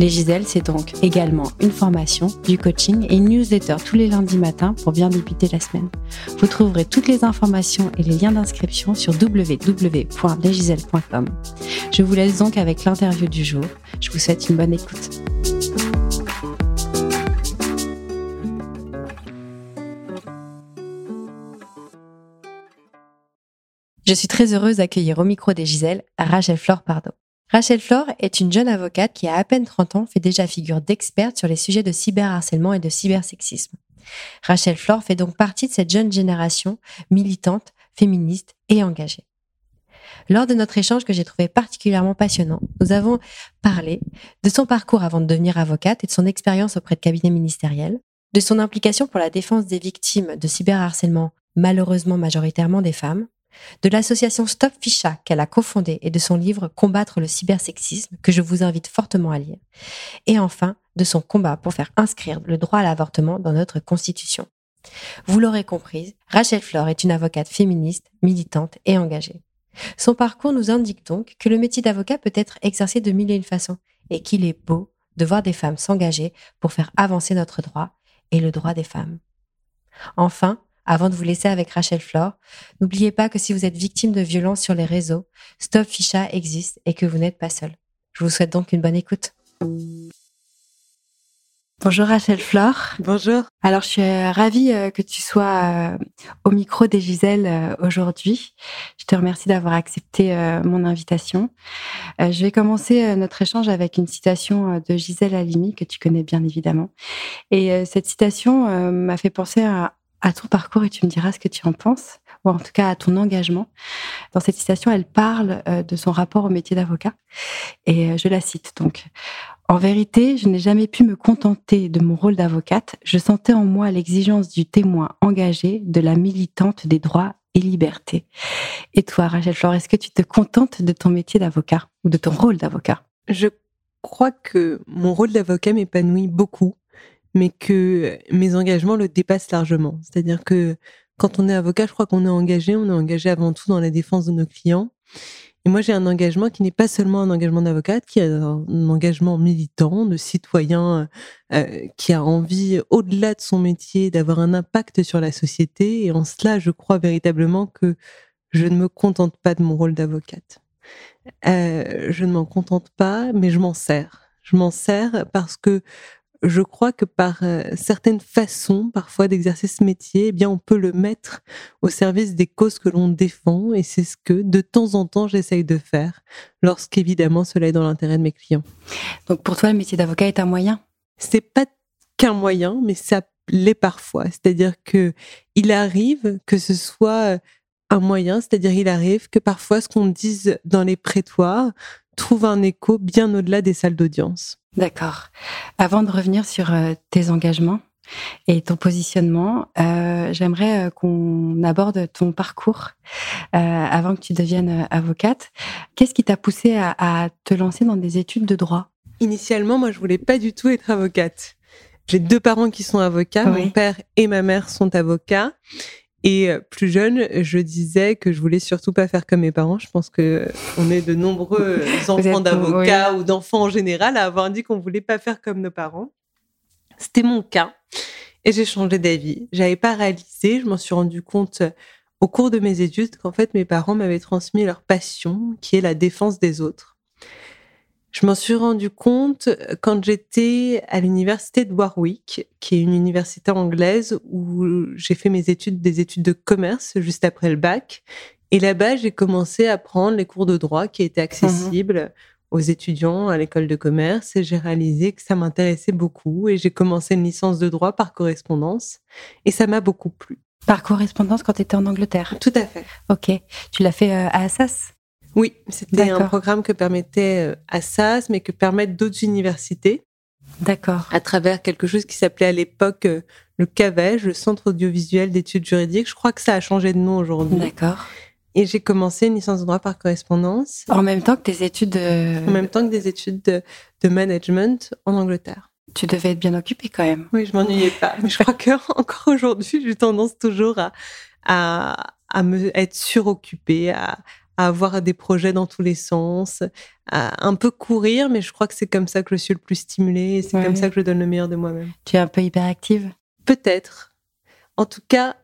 Les Giselles, c'est donc également une formation, du coaching et une newsletter tous les lundis matins pour bien débuter la semaine. Vous trouverez toutes les informations et les liens d'inscription sur www.lesgiselles.com. Je vous laisse donc avec l'interview du jour. Je vous souhaite une bonne écoute. Je suis très heureuse d'accueillir au micro des Giselles Rachel Flore Pardo. Rachel Flore est une jeune avocate qui, a à peine 30 ans, fait déjà figure d'experte sur les sujets de cyberharcèlement et de cybersexisme. Rachel Flore fait donc partie de cette jeune génération militante, féministe et engagée. Lors de notre échange que j'ai trouvé particulièrement passionnant, nous avons parlé de son parcours avant de devenir avocate et de son expérience auprès de cabinets ministériels, de son implication pour la défense des victimes de cyberharcèlement, malheureusement majoritairement des femmes, de l'association Stop Ficha qu'elle a cofondée et de son livre Combattre le cybersexisme que je vous invite fortement à lire. Et enfin, de son combat pour faire inscrire le droit à l'avortement dans notre Constitution. Vous l'aurez compris, Rachel Flore est une avocate féministe, militante et engagée. Son parcours nous indique donc que le métier d'avocat peut être exercé de mille et une façons et qu'il est beau de voir des femmes s'engager pour faire avancer notre droit et le droit des femmes. Enfin, avant de vous laisser avec Rachel Flore, n'oubliez pas que si vous êtes victime de violences sur les réseaux, Stop Ficha existe et que vous n'êtes pas seul. Je vous souhaite donc une bonne écoute. Bonjour Rachel Flore. Bonjour. Alors je suis euh, ravie euh, que tu sois euh, au micro des Giselles aujourd'hui. Je te remercie d'avoir accepté mon invitation. Je vais commencer notre échange avec une citation de Gisèle Halimi que tu connais bien évidemment. Et cette citation m'a fait penser à à ton parcours et tu me diras ce que tu en penses, ou en tout cas à ton engagement. Dans cette citation, elle parle euh, de son rapport au métier d'avocat et euh, je la cite donc. En vérité, je n'ai jamais pu me contenter de mon rôle d'avocate. Je sentais en moi l'exigence du témoin engagé, de la militante des droits et libertés. Et toi, Rachel Flore, est-ce que tu te contentes de ton métier d'avocat ou de ton rôle d'avocat? Je crois que mon rôle d'avocat m'épanouit beaucoup mais que mes engagements le dépassent largement. C'est-à-dire que quand on est avocat, je crois qu'on est engagé, on est engagé avant tout dans la défense de nos clients. Et moi, j'ai un engagement qui n'est pas seulement un engagement d'avocate, qui est un engagement militant, de citoyen, euh, qui a envie, au-delà de son métier, d'avoir un impact sur la société. Et en cela, je crois véritablement que je ne me contente pas de mon rôle d'avocate. Euh, je ne m'en contente pas, mais je m'en sers. Je m'en sers parce que je crois que par euh, certaines façons, parfois, d'exercer ce métier, eh bien, on peut le mettre au service des causes que l'on défend. Et c'est ce que, de temps en temps, j'essaye de faire, lorsqu'évidemment, cela est dans l'intérêt de mes clients. Donc, pour toi, le métier d'avocat est un moyen? C'est pas qu'un moyen, mais ça l'est parfois. C'est-à-dire que il arrive que ce soit un moyen, c'est-à-dire il arrive que parfois ce qu'on dise dans les prétoires trouve un écho bien au-delà des salles d'audience. D'accord. Avant de revenir sur euh, tes engagements et ton positionnement, euh, j'aimerais euh, qu'on aborde ton parcours avant que tu deviennes avocate. Qu'est-ce qui t'a poussé à, te lancer dans des études de droit? Initialement, moi, je voulais pas du tout être avocate. J'ai deux parents qui sont avocats. Mon père et ma mère sont avocats. Et euh, plus jeune, je disais que je voulais surtout pas faire comme mes parents. Je pense que on est de nombreux enfants d'avocats ou d'enfants en général à avoir dit qu'on voulait pas faire comme nos parents. C'était mon cas. Et j'ai changé d'avis. J'avais pas réalisé, je m'en suis rendu compte euh, au cours de mes études qu'en fait mes parents m'avaient transmis leur passion, qui est la défense des autres. Je m'en suis rendu compte euh, quand j'étais à l'université de Warwick, qui est une université anglaise où j'ai fait mes études, des études de commerce juste après le bac. Et là-bas, j'ai commencé à prendre les cours de droit qui étaient accessibles aux étudiants à l'école de commerce et j'ai réalisé que ça m'intéressait beaucoup et j'ai commencé une licence de droit par correspondance et ça m'a beaucoup plu. Par correspondance quand tu étais en Angleterre? Tout à fait. Ok. Tu l'as fait euh, à Assas? Oui, c'était un programme que permettait euh, Assas, mais que permettent d'autres universités. D'accord. À travers quelque chose qui s'appelait à l'époque euh, le CAVEJ, le Centre audiovisuel d'études juridiques. Je crois que ça a changé de nom aujourd'hui. D'accord. Et j'ai commencé une licence de droit par correspondance. En même temps que tes études de... En même temps que des études de, de management en Angleterre. Tu devais être bien occupée quand même. Oui, je m'ennuyais pas. Mais je crois qu'encore aujourd'hui, j'ai tendance toujours à, à, à me être suroccupée, à, à avoir des projets dans tous les sens, à un peu courir, mais je crois que c'est comme ça que je suis le plus stimulée et c'est comme ça que je donne le meilleur de moi-même. Tu es un peu hyperactive? Peut-être. En tout cas,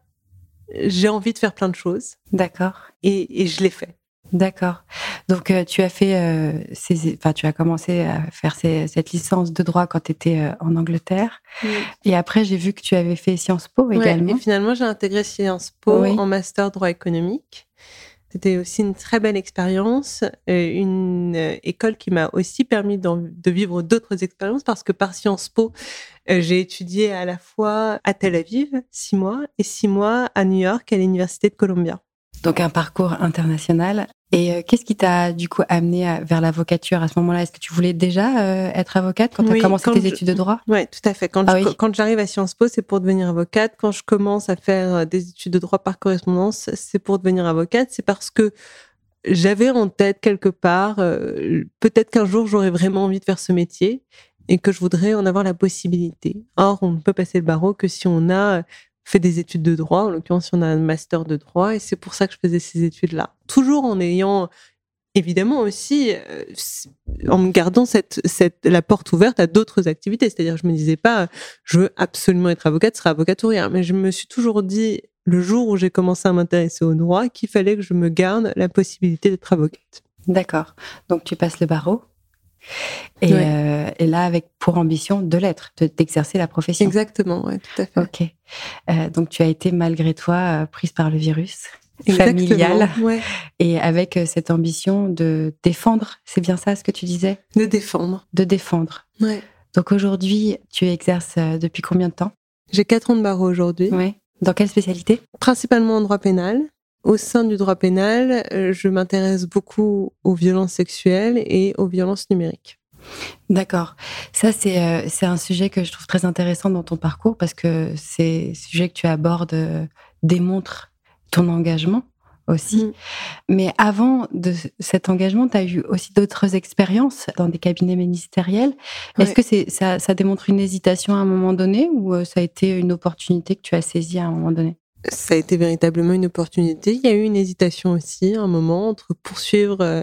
j'ai envie de faire plein de choses. D'accord. Et, et je l'ai fait. D'accord. Donc euh, tu as fait, euh, ces, enfin tu as commencé à faire ces, cette licence de droit quand tu étais euh, en Angleterre. Oui. Et après j'ai vu que tu avais fait Sciences Po Ouais, également. et finalement, j'ai intégré Sciences Po Oui. en master droit économique. C'était aussi une très belle expérience, euh, une euh, école qui m'a aussi permis de vivre d'autres expériences parce que par Sciences Po, euh, j'ai étudié à la fois à Tel Aviv, six mois, et six mois à New York, à l'Université de Columbia. Donc un parcours international. Et euh, qu'est-ce qui t'a du coup amené à- vers l'avocature à ce moment-là? Est-ce que tu voulais déjà euh, être avocate quand tu Oui, as commencé tes je- études de droit? Oui, tout à fait. Quand, Ah je- oui. quand j'arrive à Sciences Po, c'est pour devenir avocate. Quand je commence à faire euh, des études de droit par correspondance, c'est pour devenir avocate. C'est parce que j'avais en tête quelque part, euh, peut-être qu'un jour j'aurais vraiment envie de faire ce métier et que je voudrais en avoir la possibilité. Or, on ne peut passer le barreau que si on a fait des études de droit, en l'occurrence on a un master de droit, et c'est pour ça que je faisais ces études-là. Toujours en ayant évidemment aussi euh, en me gardant cette, cette, la porte ouverte à d'autres activités. C'est-à-dire, je me disais pas, je veux absolument être avocate, ce sera avocate ou rien. Mais je me suis toujours dit, le jour où j'ai commencé à m'intéresser au droit, qu'il fallait que je me garde la possibilité d'être avocate. D'accord. Donc tu passes le barreau. Et, Ouais. euh, et là, avec pour ambition de l'être, de- d'exercer la profession. Exactement, ouais, tout à fait. Ok. Euh, donc tu as été malgré toi euh, prise par le virus Exactement, familial ouais. et avec cette ambition de défendre. C'est bien ça ce que tu disais? De défendre. De défendre. Ouais. Donc aujourd'hui, tu exerces depuis combien de temps? J'ai quatre ans de barreau aujourd'hui, Oui. Dans quelle spécialité? Principalement en droit pénal. Au sein du droit pénal, euh, je m'intéresse beaucoup aux violences sexuelles et aux violences numériques. D'accord. Ça, c'est euh, un sujet que je trouve très intéressant dans ton parcours parce que ces sujets que tu abordes euh, démontrent ton engagement aussi. Mm. Mais avant de cet engagement, tu as eu aussi d'autres expériences dans des cabinets ministériels. Est-ce que ça, ça démontre une hésitation à un moment donné ou ça a été une opportunité que tu as saisie à un moment donné? Ça a été véritablement une opportunité. Il y a eu une hésitation aussi, un moment, entre poursuivre euh,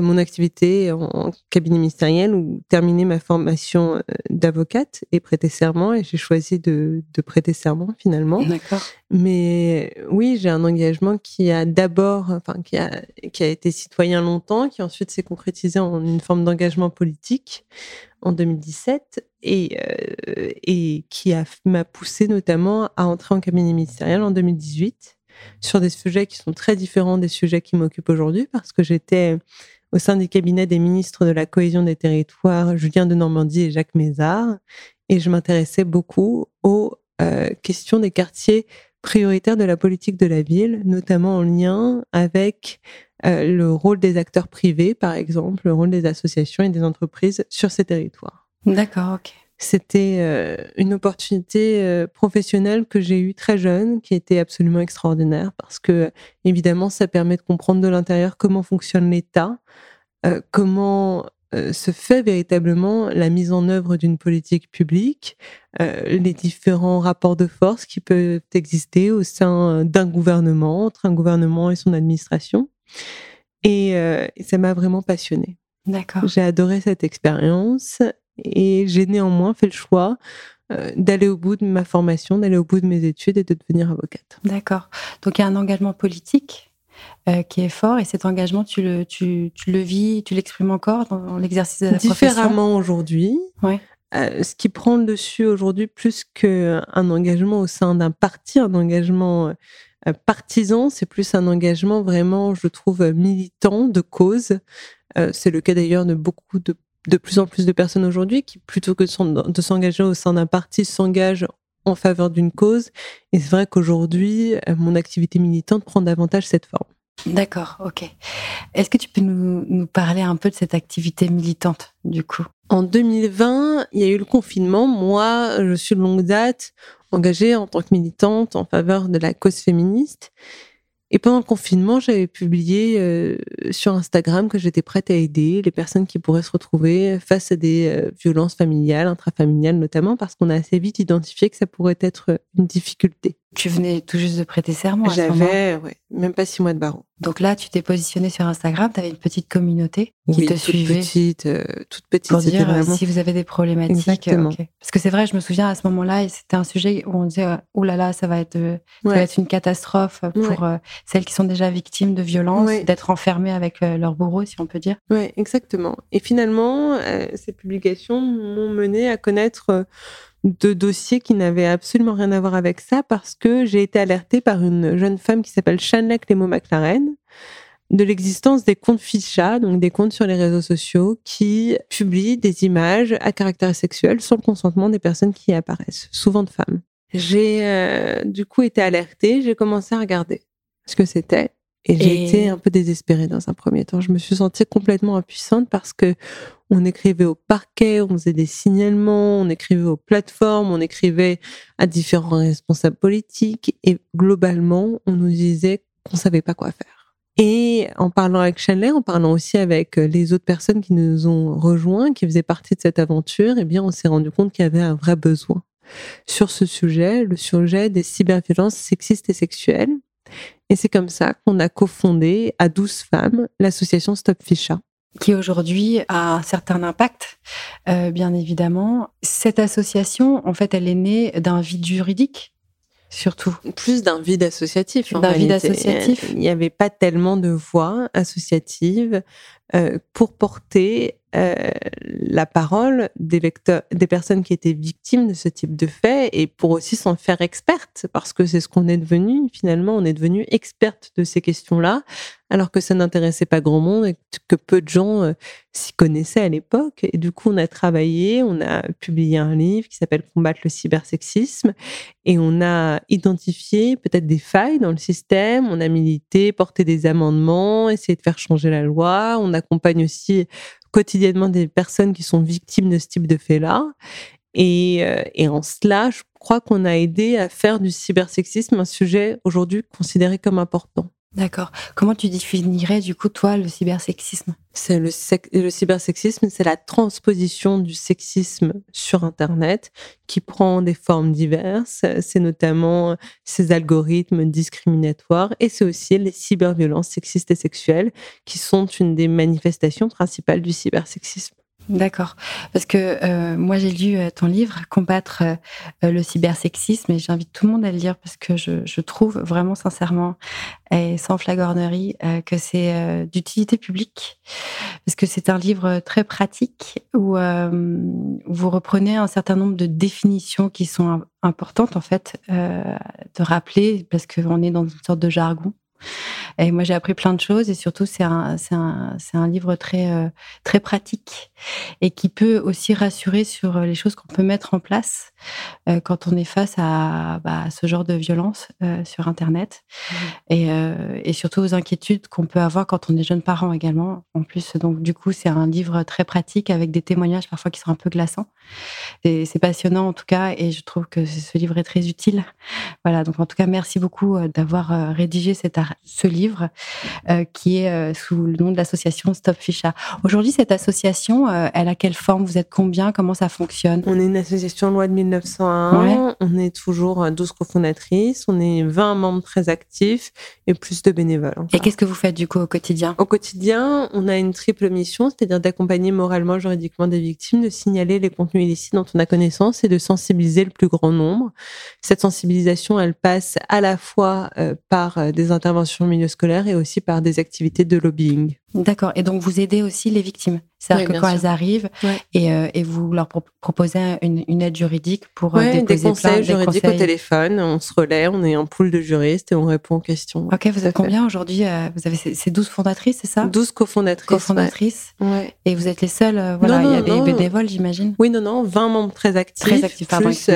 mon activité en, en cabinet ministériel ou terminer ma formation euh, d'avocate et prêter serment. Et j'ai choisi de, de prêter serment finalement. D'accord. Mais oui, j'ai un engagement qui a d'abord, enfin, qui a, qui a été citoyen longtemps, qui ensuite s'est concrétisé en une forme d'engagement politique en 2017 et, euh, et qui m'a poussé notamment à entrer en cabinet ministériel en 2018 sur des sujets qui sont très différents des sujets qui m'occupent aujourd'hui parce que j'étais au sein du cabinet des ministres de la cohésion des territoires, Julien de Normandie et Jacques Mézard, et je m'intéressais beaucoup aux euh, questions des quartiers prioritaires de la politique de la ville, notamment en lien avec euh, le rôle des acteurs privés, par exemple, le rôle des associations et des entreprises sur ces territoires. D'accord, ok. C'était euh, une opportunité euh, professionnelle que j'ai eue très jeune, qui était absolument extraordinaire, parce que évidemment, ça permet de comprendre de l'intérieur comment fonctionne l'État, euh, comment se fait véritablement la mise en œuvre d'une politique publique, les différents rapports de force qui peuvent exister au sein d'un gouvernement, entre un gouvernement et son administration. Et, et ça m'a vraiment passionnée. D'accord. J'ai adoré cette expérience et j'ai néanmoins fait le choix euh, d'aller au bout de ma formation, d'aller au bout de mes études et de devenir avocate. D'accord. Donc il y a un engagement politique euh, qui est fort et cet engagement, tu le, tu, tu le vis, tu l'exprimes encore dans l'exercice de la Différemment aujourd'hui, Ouais. euh, ce qui prend le dessus aujourd'hui plus qu'un engagement au sein d'un parti, un engagement euh, partisan, c'est plus un engagement vraiment, je trouve, militant, de cause. C'est le cas d'ailleurs de beaucoup de de plus en plus de personnes aujourd'hui qui, plutôt que de s'en- de s'engager au sein d'un parti, s'engagent en faveur d'une cause. Et c'est vrai qu'aujourd'hui, euh, mon activité militante prend davantage cette forme. D'accord, ok. Est-ce que tu peux nous, nous parler un peu de cette activité militante, du coup? En 2020, il y a eu le confinement. Moi, je suis de longue date engagée en tant que militante en faveur de la cause féministe. Et pendant le confinement, j'avais publié euh, sur Instagram que j'étais prête à aider les personnes qui pourraient se retrouver face à des euh, violences familiales, intrafamiliales notamment, parce qu'on a assez vite identifié que ça pourrait être une difficulté. Tu venais tout juste de prêter serment. J'avais, ouais, même pas six mois de barreau. Donc là, tu t'es positionné sur Instagram, tu avais une petite communauté qui te toute suivait. Petite, euh, toute petite, Pour dire euh, vraiment... si vous avez des problématiques. Exactement. okay. Parce que c'est vrai, je me souviens à ce moment-là, c'était un sujet où on disait, oh là là, ça va être, euh, ça Ouais. va être une catastrophe pour euh, celles qui sont déjà victimes de violences, Ouais. d'être enfermées avec euh, leur bourreau, si on peut dire. Oui, exactement. Et finalement, euh, ces publications m'ont mené à connaître euh, de dossiers qui n'avaient absolument rien à voir avec ça parce que j'ai été alertée par une jeune femme qui s'appelle Shanna Clément McLaren de l'existence des comptes ficha, donc des comptes sur les réseaux sociaux qui publient des images à caractère sexuel sans le consentement des personnes qui y apparaissent, souvent de femmes. J'ai euh, du coup été alertée, j'ai commencé à regarder ce que c'était et j'ai Et- été un peu désespérée dans un premier temps. Je me suis sentie complètement impuissante parce que on écrivait au parquet, on faisait des signalements, on écrivait aux plateformes, on écrivait à différents responsables politiques et globalement, on nous disait qu'on savait pas quoi faire. Et en parlant avec Chanley, en parlant aussi avec euh, les autres personnes qui nous ont rejoints, qui faisaient partie de cette aventure, eh bien, on s'est rendu compte qu'il y avait un vrai besoin sur ce sujet, le sujet des cyberviolences sexistes et sexuelles. Et c'est comme ça qu'on a cofondé à 12 femmes l'association Stop Ficha. qui aujourd'hui a un certain impact, euh, bien évidemment. Cette association, en fait, elle est née d'un vide juridique, surtout. Plus d'un vide associatif. D'un vide associatif. Il n'y avait pas tellement de voix associatives euh, pour porter euh, la parole des, lecteurs, des personnes qui étaient victimes de ce type de fait et pour aussi s'en faire experte, parce que c'est ce qu'on est devenu. Finalement, on est devenu experte de ces questions-là, alors que ça n'intéressait pas grand monde et que peu de gens euh, s'y connaissaient à l'époque. Et du coup, on a travaillé, on a publié un livre qui s'appelle Combattre le cybersexisme et on a identifié peut-être des failles dans le système, on a milité, porté des amendements, essayé de faire changer la loi, on accompagne aussi quotidiennement des personnes qui sont victimes de ce type de faits-là. Et, euh, et en cela, je crois qu'on a aidé à faire du cybersexisme un sujet aujourd'hui considéré comme important. D'accord. Comment tu définirais, du coup, toi, le cybersexisme? C'est le, le cybersexisme, c'est la transposition du sexisme sur Internet qui prend des formes diverses. C'est notamment ces algorithmes discriminatoires et c'est aussi les cyberviolences sexistes et sexuelles qui sont une des manifestations principales du cybersexisme. D'accord. Parce que euh, moi, j'ai lu euh, ton livre, Combattre euh, le cybersexisme, et j'invite tout le monde à le lire parce que je, je trouve vraiment sincèrement et sans flagornerie euh, que c'est euh, d'utilité publique. Parce que c'est un livre très pratique où, euh, vous reprenez un certain nombre de définitions qui sont im- importantes, en fait, euh, de rappeler, parce qu'on est dans une sorte de jargon. Et moi, j'ai appris plein de choses et surtout, c'est un, c'est un, c'est un livre très, euh, très pratique et qui peut aussi rassurer sur les choses qu'on peut mettre en place euh, quand on est face à, bah, ce genre de violence euh, sur Internet et, euh, et surtout aux inquiétudes qu'on peut avoir quand on est jeune parent également. En plus, donc du coup, c'est un livre très pratique avec des témoignages parfois qui sont un peu glaçants. Et c'est passionnant en tout cas et je trouve que ce livre est très utile. Voilà, donc en tout cas, merci beaucoup euh, d'avoir euh, rédigé cet ce livre euh, qui est euh, sous le nom de l'association Stop Ficha. Aujourd'hui, cette association, euh, elle a quelle forme? Vous êtes combien? Comment ça fonctionne? On est une association loi de 1901, on est toujours 12 cofondatrices, on est 20 membres très actifs et plus de bénévoles. Et qu'est-ce que vous faites du coup au quotidien? Au quotidien, on a une triple mission, c'est-à-dire d'accompagner moralement, juridiquement des victimes, de signaler les contenus illicites dont on a connaissance et de sensibiliser le plus grand nombre. Cette sensibilisation, elle passe à la fois par des interventions au milieu scolaire et aussi par des activités de lobbying. D'accord. Et donc, vous aidez aussi les victimes. C'est-à-dire Oui, que quand sûr. elles arrivent Ouais. et, euh, et vous leur pro- proposez une, une aide juridique pour euh, Ouais, des conseils plainte, des juridiques au téléphone, on se relaie, on est un pool de juristes et on répond aux questions. Ok, vous êtes combien aujourd'hui euh, Vous avez ces ces 12 fondatrices, c'est ça? 12 cofondatrices. Cofondatrices. ouais. Et vous êtes les seules. euh, voilà, Non, il y a des non. bénévoles, j'imagine. Oui, non, non, 20 membres très actifs. Très actifs, pardon. plus,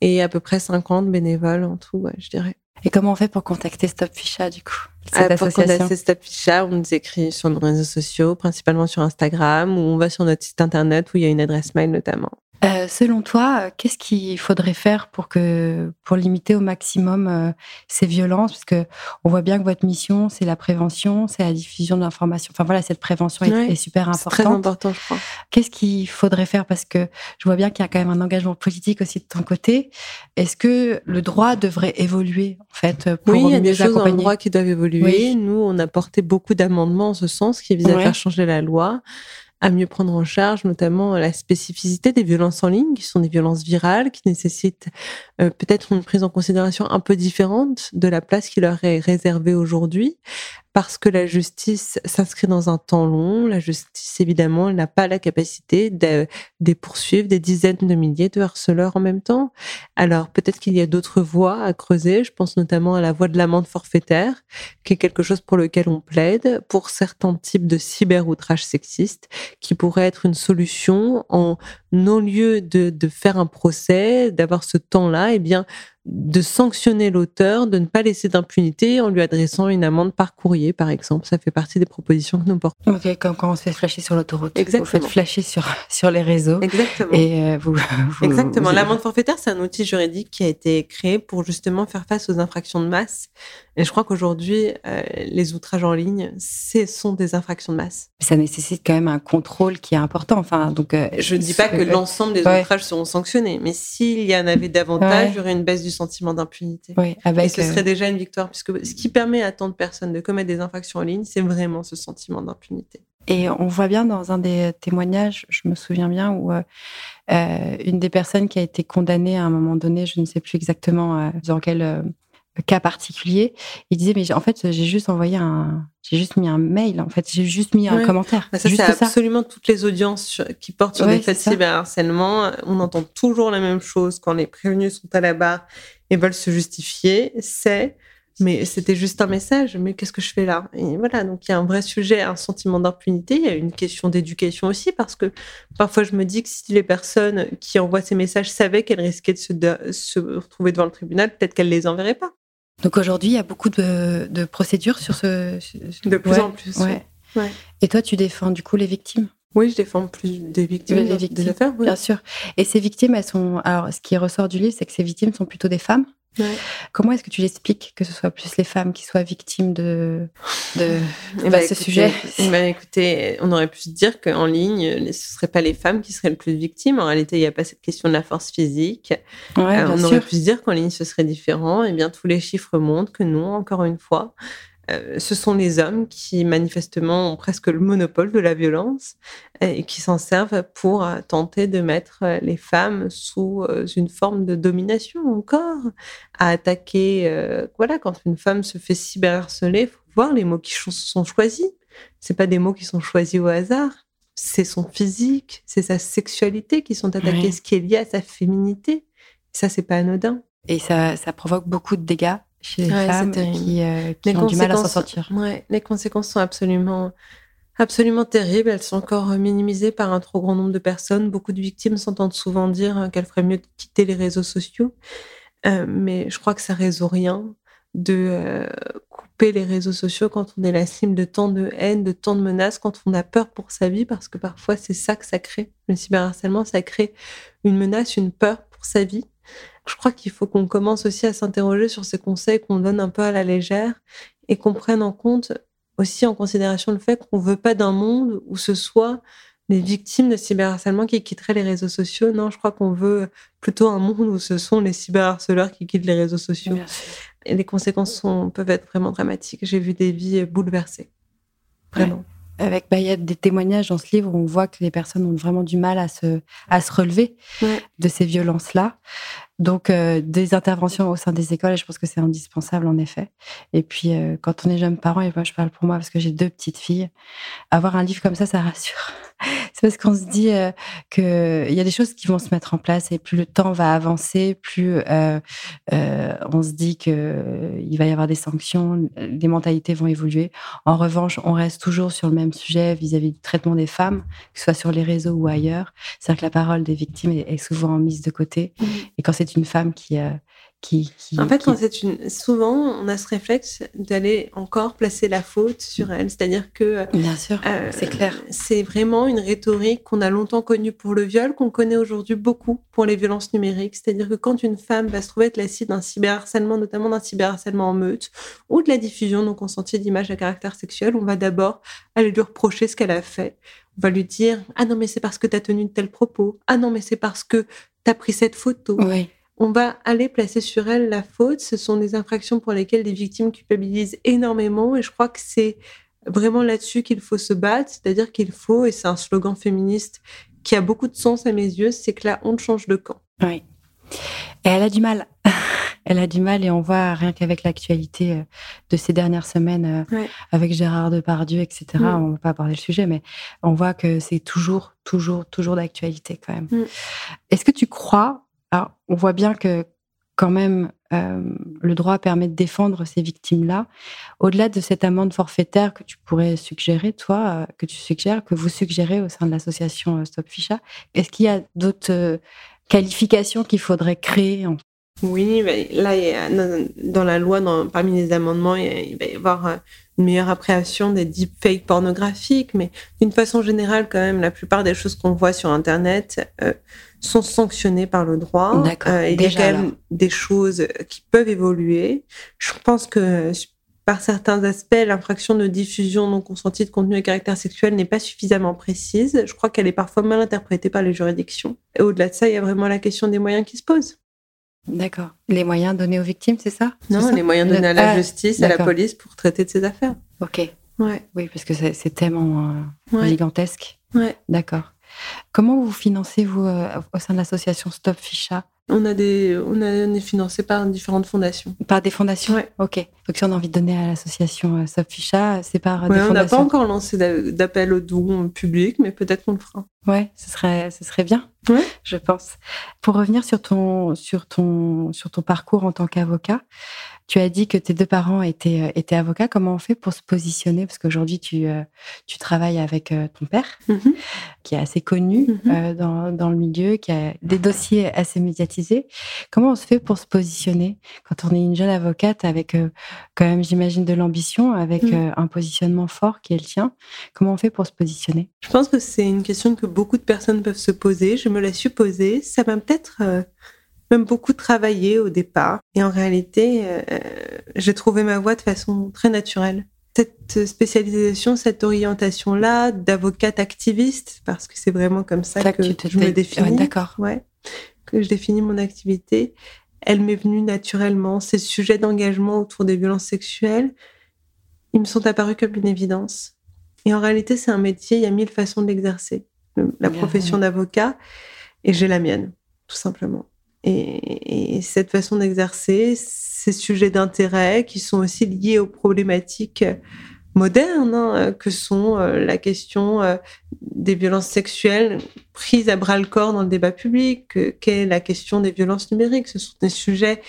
et à peu près 50 bénévoles en tout, ouais, je dirais. Et comment on fait pour contacter Stop Ficha du coup? Cette ah, association Pour on nous écrit sur nos réseaux sociaux, principalement sur Instagram, ou on va sur notre site internet où il y a une adresse mail notamment. Euh, selon toi, qu'est-ce qu'il faudrait faire pour que pour limiter au maximum euh, ces violences? Parce que on voit bien que votre mission, c'est la prévention, c'est la diffusion de l'information. Enfin voilà, cette prévention est, super importante. Très important, je crois. Qu'est-ce qu'il faudrait faire? Parce que je vois bien qu'il y a quand même un engagement politique aussi de ton côté. Est-ce que le droit devrait évoluer en fait pour Oui, il y a des choses dans le droit qui doivent évoluer. Nous, on a porté beaucoup d'amendements en ce sens qui visent à faire changer la loi à mieux prendre en charge notamment la spécificité des violences en ligne, qui sont des violences virales, qui nécessitent euh, peut-être une prise en considération un peu différente de la place qui leur est réservée aujourd'hui, parce que la justice s'inscrit dans un temps long. La justice, évidemment, n'a pas la capacité de, de, poursuivre des dizaines de milliers de harceleurs en même temps. Alors, peut-être qu'il y a d'autres voies à creuser. Je pense notamment à la voie de l'amende forfaitaire, qui est quelque chose pour lequel on plaide pour certains types de cyber-outrage sexiste, qui pourrait être une solution en non-lieu de, de faire un procès, d'avoir ce temps-là, eh bien, de sanctionner l'auteur, de ne pas laisser d'impunité en lui adressant une amende par courrier, par exemple. Ça fait partie des propositions que nous portons. Ok, comme quand on se fait flasher sur l'autoroute. Exactement. Vous faites flasher sur, sur les réseaux. Exactement. Et euh, vous, Exactement. L'amende forfaitaire, c'est un outil juridique qui a été créé pour justement faire face aux infractions de masse. Et je crois qu'aujourd'hui, euh, les outrages en ligne, ce sont des infractions de masse. Ça nécessite quand même un contrôle qui est important. Enfin, donc, euh, je ne dis pas que l'ensemble des outrages seront sanctionnés, mais s'il y en avait davantage, il y aurait une baisse du sentiment d'impunité. et ce serait déjà une victoire, puisque ce qui permet à tant de personnes de commettre des infractions en ligne, c'est vraiment ce sentiment d'impunité. Et on voit bien dans un des témoignages, je me souviens bien, où euh, euh, une des personnes qui a été condamnée à un moment donné, je ne sais plus exactement euh, dans quel cas particulier, il disait mais en fait j'ai juste envoyé un, j'ai juste mis un mail, en fait j'ai juste mis un commentaire. Bah, ça c'est absolument toutes les audiences qui portent sur des faits de cyberharcèlement. On entend toujours la même chose quand les prévenus sont à la barre et veulent se justifier. C'est mais c'était juste un message, mais qu'est-ce que je fais là? Et voilà, donc il y a un vrai sujet, un sentiment d'impunité, il y a une question d'éducation aussi, parce que parfois je me dis que si les personnes qui envoient ces messages savaient qu'elles risquaient de se, de se retrouver devant le tribunal, peut-être qu'elles les enverraient pas. Donc aujourd'hui, il y a beaucoup de, procédures sur ce. De plus en plus. Ouais. Et toi, tu défends du coup les victimes? Oui, je défends plus des victimes, des, victimes. des affaires. Bien sûr. Et ces victimes, elles sont. Alors, ce qui ressort du livre, c'est que ces victimes sont plutôt des femmes? Comment est-ce que tu l'expliques que ce soit plus les femmes qui soient victimes de, de, eh ben, ce sujet? eh ben, Écoutez, on aurait pu se dire qu'en ligne, ce ne seraient pas les femmes qui seraient le plus victimes. En réalité, il n'y a pas cette question de la force physique. Euh, on aurait pu se dire qu'en ligne, ce serait différent. Eh bien, tous les chiffres montrent que non, encore une fois. Euh, ce sont les hommes qui manifestement ont presque le monopole de la violence et qui s'en servent pour euh, tenter de mettre euh, les femmes sous une forme de domination encore, à attaquer. voilà, quand une femme se fait cyberharceler, il faut voir les mots qui sont choisis. C'est pas des mots qui sont choisis au hasard. C'est son physique, c'est sa sexualité qui sont attaqués, ce qui est lié à sa féminité. Ça, c'est pas anodin. Et ça, ça provoque beaucoup de dégâts chez les femmes qui, euh, ont du mal à s'en sortir. Ouais, les conséquences sont absolument, absolument terribles. Elles sont encore minimisées par un trop grand nombre de personnes. Beaucoup de victimes s'entendent souvent dire hein, qu'elles feraient mieux de quitter les réseaux sociaux. Euh, mais je crois que ça résout rien de euh, couper les réseaux sociaux quand on est la cible de tant de haine, de tant de menaces, quand on a peur pour sa vie, parce que parfois c'est ça que ça crée. Le cyberharcèlement, ça crée une menace, une peur pour sa vie. Je crois qu'il faut qu'on commence aussi à s'interroger sur ces conseils qu'on donne un peu à la légère et qu'on prenne en compte aussi en considération le fait qu'on ne veut pas d'un monde où ce soit les victimes de cyberharcèlement qui quitteraient les réseaux sociaux. Non, je crois qu'on veut plutôt un monde où ce sont les cyberharceleurs qui quittent les réseaux sociaux. Et les conséquences sont, peuvent être vraiment dramatiques. J'ai vu des vies bouleversées. Vraiment. Avec bah, il y a des témoignages dans ce livre où on voit que les personnes ont vraiment du mal à se, à se relever de ces violences-là. Donc, euh, des interventions au sein des écoles, je pense que c'est indispensable en effet. Et puis, euh, quand on est jeune parent, et moi je parle pour moi parce que j'ai deux petites filles, avoir un livre comme ça, ça rassure. C'est parce qu'on se dit euh, qu'il y a des choses qui vont se mettre en place et plus le temps va avancer, plus on se dit qu'il va y avoir des sanctions, les mentalités vont évoluer. En revanche, on reste toujours sur le même sujet vis-à-vis du traitement des femmes, que ce soit sur les réseaux ou ailleurs. C'est-à-dire que la parole des victimes est, souvent mise de côté. Mmh. Et quand c'est une femme qui, qui, en fait, c'est une... souvent, on a ce réflexe d'aller encore placer la faute sur elle. C'est-à-dire que. Bien sûr, euh, c'est clair. C'est vraiment une rhétorique qu'on a longtemps connue pour le viol, qu'on connaît aujourd'hui beaucoup pour les violences numériques. C'est-à-dire que quand une femme va se trouver être la cible d'un cyberharcèlement, notamment d'un cyberharcèlement en meute, ou de la diffusion non consentie d'images à caractère sexuel, on va d'abord aller lui reprocher ce qu'elle a fait. On va lui dire Ah non, mais c'est parce que tu as tenu de tels propos. Ah non, mais c'est parce que tu as pris cette photo. Oui on va aller placer sur elle la faute. Ce sont des infractions pour lesquelles les victimes culpabilisent énormément et je crois que c'est vraiment là-dessus qu'il faut se battre, c'est-à-dire qu'il faut, et c'est un slogan féministe qui a beaucoup de sens à mes yeux, c'est que la honte change de camp. Oui. Et elle a du mal. elle a du mal et on voit rien qu'avec l'actualité euh, de ces dernières semaines euh, avec Gérard Depardieu, etc. Mm. On ne va pas aborder le sujet, mais on voit que c'est toujours, toujours, toujours d'actualité quand même. Mm. Est-ce que tu crois alors, on voit bien que quand même, euh, le droit permet de défendre ces victimes-là. Au-delà de cette amende forfaitaire que tu pourrais suggérer, toi, euh, que tu suggères, que vous suggérez au sein de l'association euh, Stop Ficha, est-ce qu'il y a d'autres qualifications qu'il faudrait créer Oui, là, dans la loi, parmi les amendements, il va y avoir une meilleure appréhension des deepfakes pornographiques, mais d'une façon générale, quand même, la plupart des choses qu'on voit sur Internet sont sanctionnés par le droit. Euh, il y a quand même des choses qui peuvent évoluer. Je pense que par certains aspects, l'infraction de diffusion non consentie de contenu à caractère sexuel n'est pas suffisamment précise. Je crois qu'elle est parfois mal interprétée par les juridictions. Et au-delà de ça, il y a vraiment la question des moyens qui se posent. D'accord. Les moyens donnés aux victimes, c'est ça? Non, les moyens donnés à la ah, justice, à la police pour traiter de ces affaires. Ok. Ouais. Oui, parce que c'est tellement euh, gigantesque. Ouais. D'accord. Comment vous financez, vous, euh, au sein de l'association Stop Ficha? On, a des, on, est financé par différentes fondations. Par des fondations? Oui. Ok. Donc, si on a envie de donner à l'association euh, Stop Ficha, c'est par des fondations On n'a pas encore lancé d'appel aux dons publics, mais peut-être qu'on le fera. Ouais, ce serait, ce serait bien, ouais. je pense. Pour revenir sur ton, sur ton, sur ton parcours en tant qu'avocat, tu as dit que tes deux parents étaient, euh, étaient avocats. Comment on fait pour se positionner? Parce qu'aujourd'hui, tu, euh, tu travailles avec euh, ton père, mm-hmm. qui est assez connu mm-hmm. dans, dans, le milieu, qui a des dossiers assez médiatisés. Comment on se fait pour se positionner? Quand on est une jeune avocate avec, quand même, j'imagine, de l'ambition, avec mm. un positionnement fort qui est le tien Comment on fait pour se positionner? Je pense que c'est une question que beaucoup de personnes peuvent se poser. Je me la suis posée. Ça m'a peut-être même beaucoup travaillé au départ. Et en réalité, euh, j'ai trouvé ma voie de façon très naturelle. Cette spécialisation, cette orientation-là d'avocate activiste, parce que c'est vraiment comme ça, que, je me définis. D'accord. Ouais, que je définis mon activité. Elle m'est venue naturellement. Ces sujets d'engagement autour des violences sexuelles, ils me sont apparus comme une évidence. Et en réalité, c'est un métier, il y a mille façons de l'exercer. La profession d'avocat, et j'ai la mienne, tout simplement. Et, cette façon d'exercer, ces sujets d'intérêt qui sont aussi liés aux problématiques modernes, hein, que sont euh, la question euh, des violences sexuelles prises à bras le corps dans le débat public, qu'est la question des violences numériques. Ce sont des sujets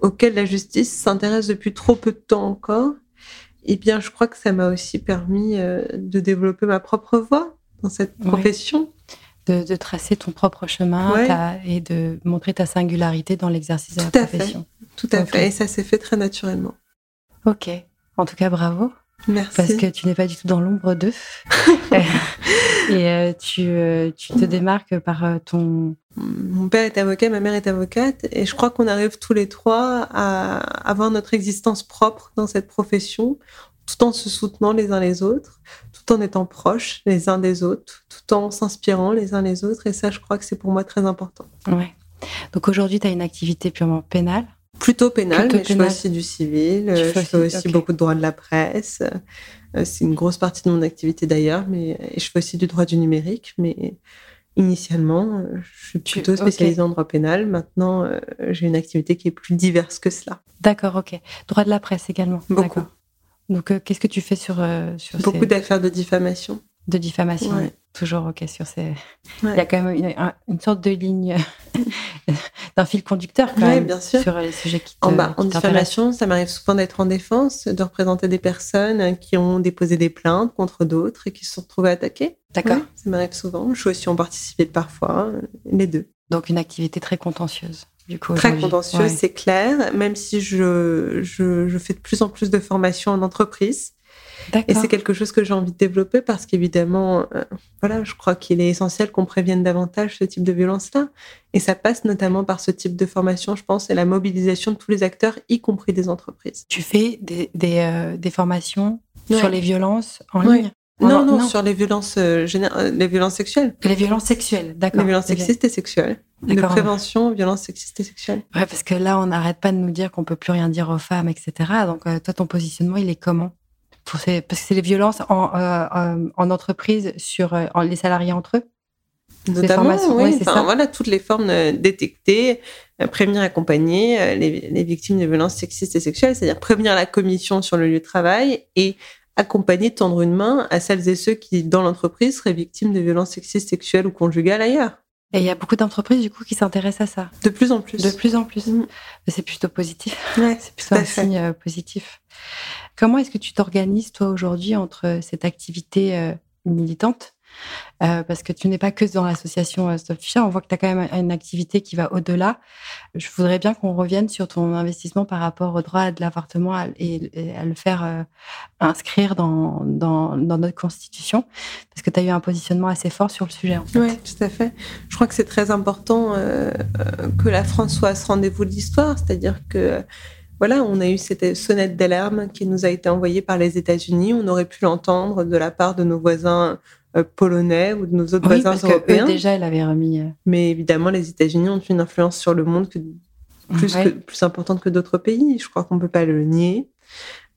auxquels la justice s'intéresse depuis trop peu de temps encore. Et eh bien, je crois que ça m'a aussi permis euh, de développer ma propre voix dans cette profession de, tracer ton propre chemin et de montrer ta singularité dans l'exercice de la profession. Tout à fait. Et ça s'est fait très naturellement. Ok. En tout cas, bravo. Merci. Parce que tu n'es pas du tout dans l'ombre d'eux. et euh, tu, euh, tu, te démarques par euh, ton... Mon père est avocat, ma mère est avocate. Et je crois qu'on arrive tous les trois à avoir notre existence propre dans cette profession, tout en se soutenant les uns les autres, tout en étant proches les uns des autres, tout en s'inspirant les uns les autres. Et ça, je crois que c'est pour moi très important. Ouais. Donc aujourd'hui, tu as une activité purement pénale Plutôt pénale, mais je fais aussi du civil, je fais aussi, beaucoup de droit de la presse. Euh, c'est une grosse partie de mon activité d'ailleurs, mais je fais aussi du droit du numérique. Mais initialement, euh, je suis plutôt spécialisée en droit pénal. Maintenant, euh, j'ai une activité qui est plus diverse que cela. D'accord, ok. Droit de la presse également. Beaucoup. Donc, euh, qu'est-ce que tu fais sur, euh, sur Beaucoup d'affaires de diffamation. De diffamation, toujours ok sur ces. Il y a quand même une, sorte de ligne, d'un fil conducteur quand même bien sûr. sur les sujets qui te, En, bas, en diffamation, ça m'arrive souvent d'être en défense, de représenter des personnes qui ont déposé des plaintes contre d'autres et qui se sont retrouvées attaquées. D'accord. ça m'arrive souvent. Je suis aussi en partie civile parfois, les deux. Donc une activité très contentieuse. du coup. Très contentieux, c'est clair. Même si je, je, je, fais de plus en plus de formations en entreprise. Et c'est quelque chose que j'ai envie de développer parce qu'évidemment, euh, voilà, je crois qu'il est essentiel qu'on prévienne davantage ce type de violence-là. Et ça passe notamment par ce type de formation, je pense, et la mobilisation de tous les acteurs, y compris des entreprises. Tu fais des, des, euh, des formations sur les violences en ligne? Non, non, sur les violences, euh, les violences sexuelles. Les violences sexuelles, d'accord. Les violences sexistes et sexuelles. De prévention, violences sexistes et sexuelles. Ouais, parce que là, on n'arrête pas de nous dire qu'on peut plus rien dire aux femmes, etc. Donc, toi, ton positionnement, il est comment? Parce que c'est les violences en, euh, euh, en entreprise sur euh, les salariés entre eux Notamment, oui, enfin, voilà, toutes les formes détectées, prévenir, accompagner les, les, victimes de violences sexistes et sexuelles, c'est-à-dire prévenir la commission sur le lieu de travail et accompagner, tendre une main à celles et ceux qui, dans l'entreprise, seraient victimes de violences sexistes, sexuelles ou conjugales ailleurs. Et il y a beaucoup d'entreprises, du coup, qui s'intéressent à ça. De plus en plus. De plus en plus. Mm. C'est plutôt positif. Ouais, c'est plutôt un signe positif. Comment est-ce que tu t'organises, toi, aujourd'hui, entre cette activité euh, militante euh, parce que tu n'es pas que dans l'association euh, Stop Fisher, on voit que tu as quand même une activité qui va au-delà. Je voudrais bien qu'on revienne sur ton investissement par rapport au droit de l'avortement et, à le faire inscrire dans, dans, notre constitution, parce que tu as eu un positionnement assez fort sur le sujet. Oui, tout à fait. Je crois que c'est très important que la France soit à ce rendez-vous de l'histoire, c'est-à-dire que voilà, on a eu cette sonnette d'alarme qui nous a été envoyée par les États-Unis. On aurait pu l'entendre de la part de nos voisins euh, polonais ou de nos autres voisins parce européens. Que déjà, elle avait remis. Euh, Mais évidemment, les États-Unis ont une influence sur le monde plus, plus importante que d'autres pays. Je crois qu'on ne peut pas le nier.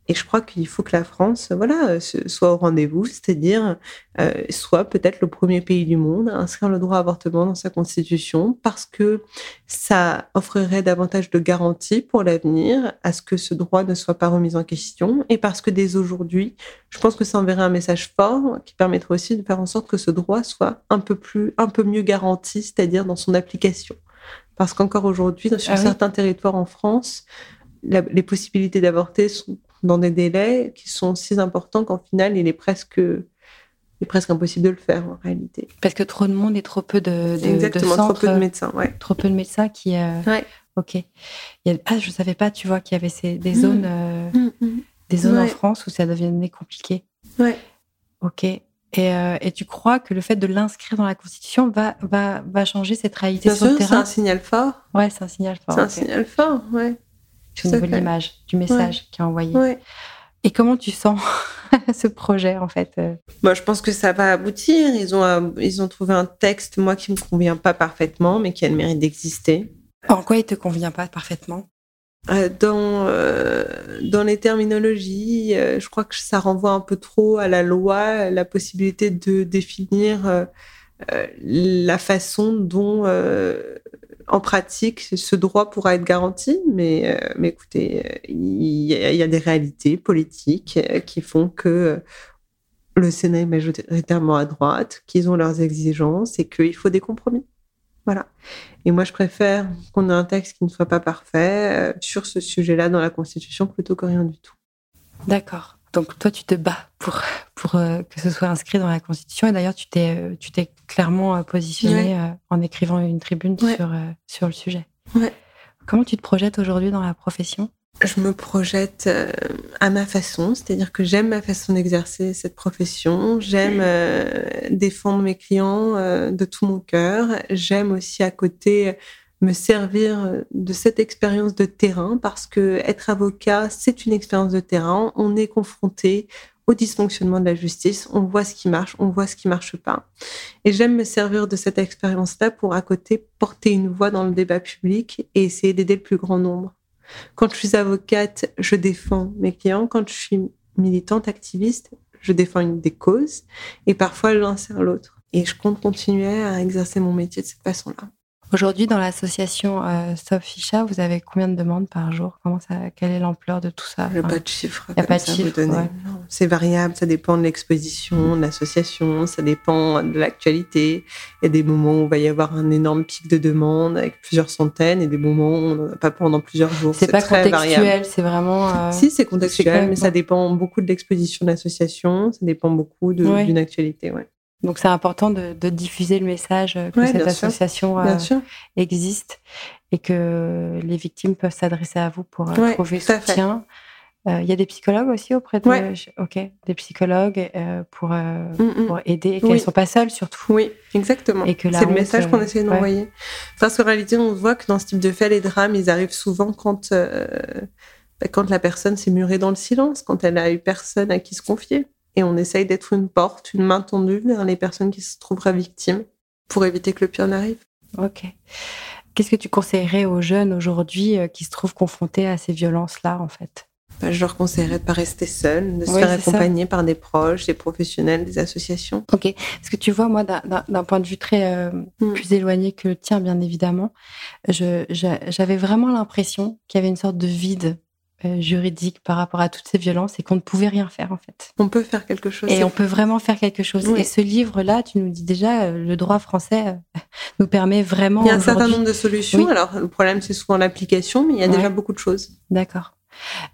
Et je crois qu'il faut que la France, voilà, soit au rendez-vous, c'est-à-dire euh, soit peut-être le premier pays du monde à inscrire le droit à avortement dans sa constitution, parce que ça offrirait davantage de garanties pour l'avenir à ce que ce droit ne soit pas remis en question, et parce que dès aujourd'hui, je pense que ça enverrait un message fort qui permettrait aussi de faire en sorte que ce droit soit un peu plus, un peu mieux garanti, c'est-à-dire dans son application. Parce qu'encore aujourd'hui, sur ah certains territoires en France, les possibilités d'avorter sont dans des délais qui sont si importants qu'en final, il est presque, il est presque impossible de le faire en réalité. Parce que trop de monde et trop peu de, de Exactement, trop peu de médecins, ouais. Trop peu de médecins qui. Euh... Ouais. Ok. Il y a... Ah, je savais pas, tu vois, qu'il y avait ces, des mm. zones, euh... mm, mm. des zones en France où ça devenait compliqué. Ouais. Ok. Et, euh, et, tu crois que le fait de l'inscrire dans la Constitution va, va, va changer cette réalité sur le terrain C'est un signal fort. Ouais, c'est un signal fort. C'est un signal fort, ouais au niveau de l'image, du message qui est envoyé. Et comment tu sens ce projet en fait euh? Moi, je pense que ça va aboutir. Ils ont, euh, ils ont trouvé un texte, moi, qui me convient pas parfaitement, mais qui a le mérite d'exister. En quoi il te convient pas parfaitement? Euh, dans, dans les terminologies, je crois que ça renvoie un peu trop à la loi, la possibilité de définir la façon dont en pratique, ce droit pourra être garanti, mais, euh, mais écoutez, euh, il y, a des réalités politiques euh, qui font que le Sénat est majoritairement à droite, qu'ils ont leurs exigences et qu'il faut des compromis. Voilà. Et moi, je préfère qu'on ait un texte qui ne soit pas parfait sur ce sujet-là dans la Constitution plutôt que rien du tout. D'accord. Donc toi, tu te bats pour, pour euh, que ce soit inscrit dans la Constitution. Et d'ailleurs, tu t'es, euh, tu t'es clairement euh, positionné en écrivant une tribune sur, sur le sujet. Ouais. Comment tu te projettes aujourd'hui dans la profession? Je me projette à ma façon, c'est-à-dire que j'aime ma façon d'exercer cette profession. J'aime défendre mes clients de tout mon cœur. J'aime aussi à côté me servir de cette expérience de terrain parce que être avocat, c'est une expérience de terrain. On est confronté au dysfonctionnement de la justice, on voit ce qui marche, on voit ce qui marche pas. Et j'aime me servir de cette expérience-là pour à côté porter une voix dans le débat public et essayer d'aider le plus grand nombre. Quand je suis avocate, je défends mes clients. Quand je suis militante, activiste, je défends une des causes et parfois l'un sert l'autre. Et je compte continuer à exercer mon métier de cette façon-là. Aujourd'hui, dans l'association euh, Stop Ficha, vous avez combien de demandes par jour? Comment ça, Quelle est l'ampleur de tout ça? Il n'y a pas de chiffre. Il n'y a pas de chiffre. C'est variable, ça dépend de l'exposition, de l'association, ça dépend de l'actualité. Il y a des moments où il va y avoir un énorme pic de demandes avec plusieurs centaines et des moments où on n'en a pas pendant plusieurs jours. C'est pas contextuel, c'est vraiment. Euh, si, c'est contextuel, mais ça dépend beaucoup de l'exposition de l'association, ça dépend beaucoup d'une actualité. Ouais. Donc c'est important de, diffuser le message que cette association existe et que les victimes peuvent s'adresser à vous pour trouver soutien. Il y a des psychologues aussi auprès de. Ok, des psychologues pour, mm, mm. pour aider et qu'elles ne sont pas seules surtout. Oui, exactement. C'est le message qu'on essaie d'envoyer. Parce qu'en réalité, on voit que dans ce type de faits, les drames, ils arrivent souvent quand bah, quand la personne s'est murée dans le silence, quand elle a eu personne à qui se confier. Et on essaye d'être une porte, une main tendue vers les personnes qui se trouveraient victimes pour éviter que le pire n'arrive. Ok. Qu'est-ce que tu conseillerais aux jeunes aujourd'hui euh, qui se trouvent confrontés à ces violences-là, en fait? Bah, je leur conseillerais de ne pas rester seuls, de se faire accompagner par des proches, des professionnels, des associations. Ok. Parce que tu vois, moi, d'un point de vue très euh, hmm. plus éloigné que le tien, bien évidemment, j'avais vraiment l'impression qu'il y avait une sorte de vide euh, juridique par rapport à toutes ces violences et qu'on ne pouvait rien faire en fait. On peut faire quelque chose. Et on peut vraiment faire quelque chose. Et ce livre-là, tu nous dis déjà, euh, le droit français euh, nous permet vraiment. Il y a un certain nombre de solutions. Alors le problème, c'est souvent l'application, mais il y a déjà beaucoup de choses. D'accord.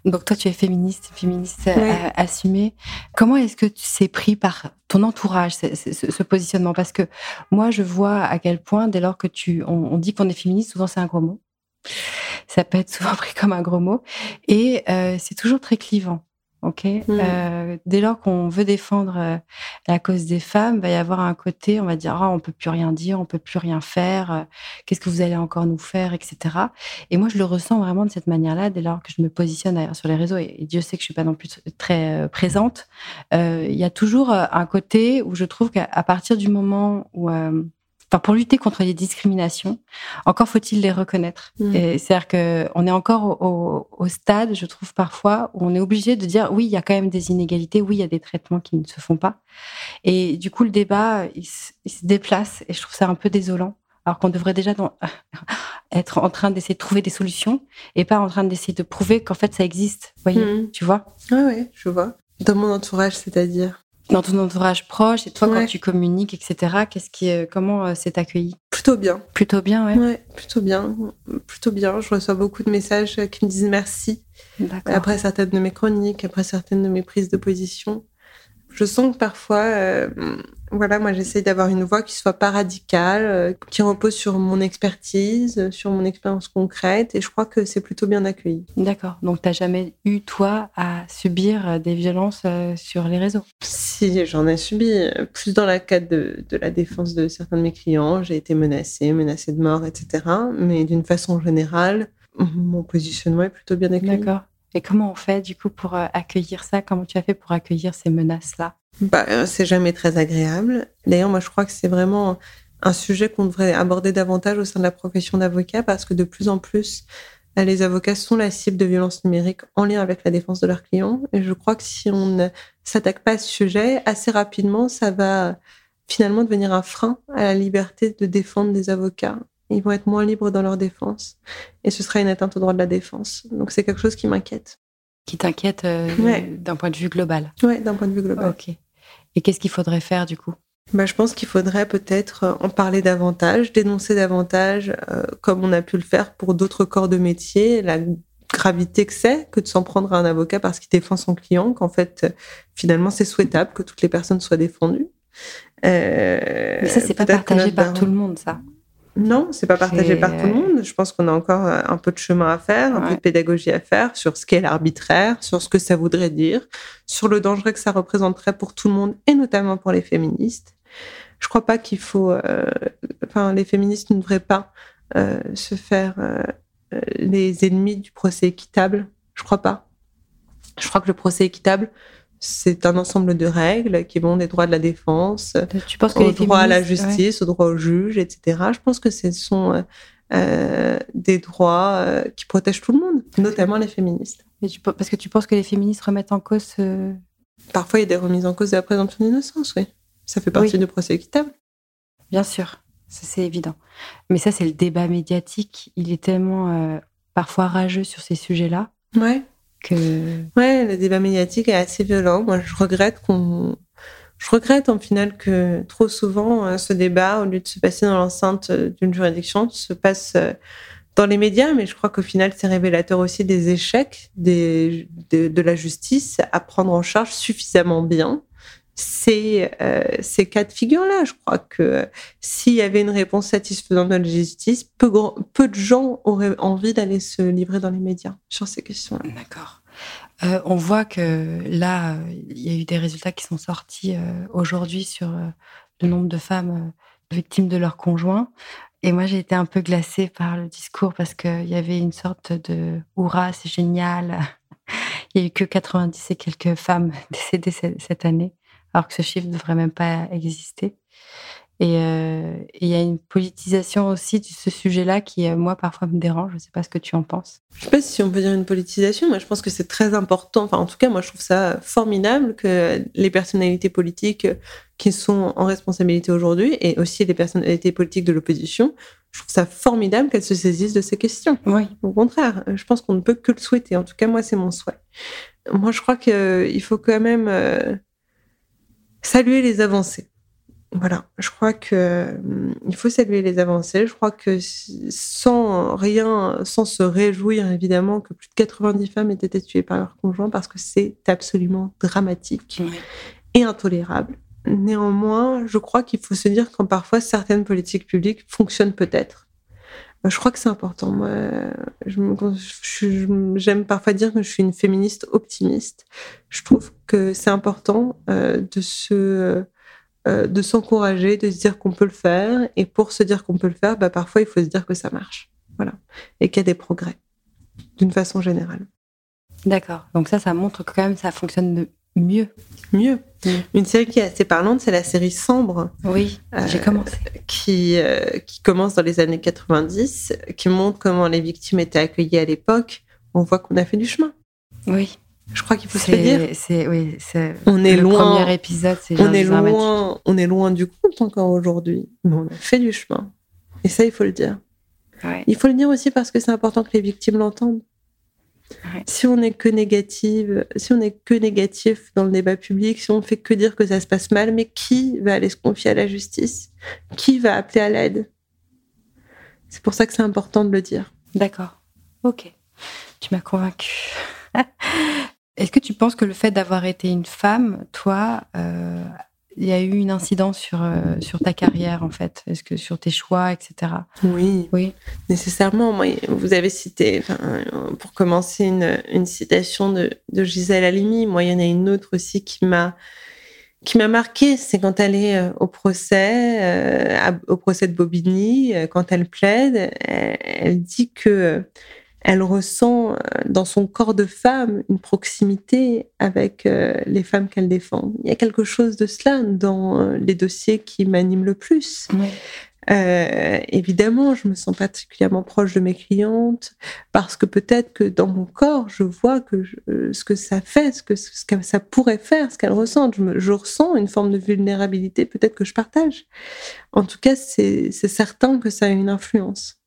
Donc toi, tu es féministe, féministe assumée. Comment est-ce que tu s'es pris par ton entourage, ce, positionnement? Parce que moi, je vois à quel point, dès lors que tu, on dit qu'on est féministe, souvent c'est un gros mot ça peut être souvent pris comme un gros mot. Et euh, c'est toujours très clivant. Ok? Mmh. Euh, dès lors qu'on veut défendre euh, la cause des femmes, il va y avoir un côté, on va dire, ah, on peut plus rien dire, on peut plus rien faire. Qu'est-ce que vous allez encore nous faire, etc. Et moi, je le ressens vraiment de cette manière-là. Dès lors que je me positionne sur les réseaux, et, Dieu sait que je suis pas non plus très présente, il y a toujours un côté où je trouve qu'à partir du moment où Enfin, pour lutter contre les discriminations, encore faut-il les reconnaître. Mm. C'est-à-dire qu'on est encore au, stade, je trouve parfois, où on est obligé de dire oui, il y a quand même des inégalités, oui, il y a des traitements qui ne se font pas. Et du coup, le débat, il, se déplace et je trouve ça un peu désolant. Alors qu'on devrait déjà être en train d'essayer de trouver des solutions et pas en train d'essayer de prouver qu'en fait ça existe. Voyez, mm. tu vois? Oui, oui, je vois. Dans mon entourage, c'est-à-dire? Dans ton entourage proche et toi quand tu communiques, etc. Qu'est-ce qui, euh, comment euh, c'est accueilli? Plutôt bien. Plutôt bien, ouais. ouais. Plutôt bien, plutôt bien. Je reçois beaucoup de messages qui me disent merci après certaines de mes chroniques, après certaines de mes prises de position. Je sens que parfois, euh, voilà, moi j'essaye d'avoir une voix qui soit pas radicale, euh, qui repose sur mon expertise, sur mon expérience concrète, et je crois que c'est plutôt bien accueilli. D'accord. Donc tu n'as jamais eu toi à subir euh, des violences sur les réseaux? Si, j'en ai subi. Plus dans le cadre de, de, la défense de certains de mes clients, j'ai été menacée, menacée de mort, etc. Mais d'une façon générale, mon positionnement est plutôt bien accueilli. D'accord. Et comment on fait du coup pour euh, accueillir ça? Comment tu as fait pour accueillir ces menaces-là? Bah, euh, C'est jamais très agréable. D'ailleurs, moi, je crois que c'est vraiment un sujet qu'on devrait aborder davantage au sein de la profession d'avocat parce que de plus en plus, euh, les avocats sont la cible de violences numériques en lien avec la défense de leurs clients. Et je crois que si on ne s'attaque pas à ce sujet, assez rapidement, ça va finalement devenir un frein à la liberté de défendre des avocats ils vont être moins libres dans leur défense. Et ce sera une atteinte au droit de la défense. Donc c'est quelque chose qui m'inquiète. Qui t'inquiète euh, d'un point de vue global Oui, d'un point de vue global. Ok. Et qu'est-ce qu'il faudrait faire du coup? Bah, Je pense qu'il faudrait peut-être euh, en parler davantage, dénoncer davantage, euh, comme on a pu le faire pour d'autres corps de métier, la gravité que c'est que de s'en prendre à un avocat parce qu'il défend son client, qu'en fait, finalement, c'est souhaitable que toutes les personnes soient défendues. Mais ça, c'est pas partagé par tout le monde, ça. Non, c'est pas partagé par tout le monde. Je pense qu'on a encore euh, un peu de chemin à faire, un peu de pédagogie à faire sur ce qu'est l'arbitraire, sur ce que ça voudrait dire, sur le danger que ça représenterait pour tout le monde et notamment pour les féministes. Je crois pas qu'il faut, euh, enfin, les féministes ne devraient pas euh, se faire les ennemis du procès équitable. Je crois pas. Je crois que le procès équitable, c'est un ensemble de règles qui vont des droits de la défense, tu penses que au droit à la justice, au droit au juge, etc. Je pense que ce sont euh, euh, des droits euh, qui protègent tout le monde, notamment les féministes. parce que tu penses que les féministes remettent en cause Parfois, il y a des remises en cause de la présomption d'innocence, oui. Ça fait partie du procès équitable. Bien sûr, c'est évident. Mais ça, c'est le débat médiatique. Il est tellement parfois rageux sur ces sujets-là. Ouais. Ouais, le débat médiatique est assez violent. Moi, je regrette qu'on. Je regrette en final que trop souvent euh, ce débat, au lieu de se passer dans l'enceinte euh, d'une juridiction, se passe euh, dans les médias, mais je crois qu'au final, c'est révélateur aussi des échecs des, de, la justice à prendre en charge suffisamment bien ces, euh, ces cas de figure-là. Je crois que s'il y avait une réponse satisfaisante de la justice, peu, peu de gens auraient envie d'aller se livrer dans les médias sur ces questions-là. D'accord. Euh, on voit que là, il y a eu des résultats qui sont sortis euh, aujourd'hui sur le nombre de femmes victimes de leur conjoint. Et moi, j'ai été un peu glacée par le discours parce qu'il y avait une sorte de hurrah, c'est génial. il n'y a eu que 90 et quelques femmes décédées cette année alors que ce chiffre ne devrait même pas exister. Euh, et il y a une politisation aussi de ce sujet-là qui, euh, moi, parfois me dérange. Je ne sais pas ce que tu en penses. Je ne sais pas si on peut dire une politisation. Moi, je pense que c'est très important. Enfin, en tout cas, moi, je trouve ça formidable que les personnalités politiques qui sont en responsabilité aujourd'hui et aussi les personnalités politiques de l'opposition, je trouve ça formidable qu'elles se saisissent de ces questions. Oui. Au contraire, je pense qu'on ne peut que le souhaiter. En tout cas, moi, c'est mon souhait. Moi, je crois qu'il faut quand même euh, saluer les avancées. Voilà, je crois que hum, il faut saluer les avancées. Je crois que sans rien, sans se réjouir évidemment que plus de 90 femmes aient été tuées par leur conjoint parce que c'est absolument dramatique et intolérable. Néanmoins, je crois qu'il faut se dire quand parfois certaines politiques publiques fonctionnent peut-être. Euh, je crois que c'est important. Moi, j'aime parfois dire que je suis une féministe optimiste. Je trouve que c'est important euh, de se euh, de s'encourager, de se dire qu'on peut le faire. Et pour se dire qu'on peut le faire, bah, parfois, il faut se dire que ça marche. Voilà. Et qu'il y a des progrès, d'une façon générale. D'accord. Donc ça, ça montre que quand même ça fonctionne mieux. Mieux. Une série qui est assez parlante, c'est la série Sambre. Oui, j'ai commencé. Qui, qui commence dans les années 90, qui montre comment les victimes étaient accueillies à l'époque. On voit qu'on a fait du chemin. Oui. Je crois qu'il faut se le dire. C'est, oui, on est le loin. premier épisode, c'est on est loin. On est loin du compte encore aujourd'hui, mais on a fait du chemin. Et ça, il faut le dire. Il faut le dire aussi parce que c'est important que les victimes l'entendent. Si on n'est que négative, si on n'est que négatif dans le débat public, si on ne fait que dire que ça se passe mal, mais qui va aller se confier à la justice? Qui va appeler à l'aide? C'est pour ça que c'est important de le dire. D'accord. Ok. Tu m'as convaincue. Est-ce que tu penses que le fait d'avoir été une femme, toi, euh, il y a eu une incidence sur, euh, sur ta carrière, en fait? Est-ce que sur tes choix, etc. Oui, oui. nécessairement. Moi, vous avez cité, pour commencer, une, une citation de, de, Gisèle Halimi. Moi, il y en a une autre aussi qui m'a qui m'a marqué, c'est quand elle est euh, au procès, au procès de Bobigny, quand elle plaide, elle dit que elle ressent euh, dans son corps de femme une proximité avec euh, les femmes qu'elle défend. Il y a quelque chose de cela dans euh, les dossiers qui m'animent le plus. évidemment, je me sens particulièrement proche de mes clientes parce que peut-être que dans mon corps, je vois que ce que ça fait, ce que, ce que ça pourrait faire, ce qu'elles ressentent. Je, je, ressens une forme de vulnérabilité, peut-être que je partage. En tout cas, c'est certain que ça a une influence.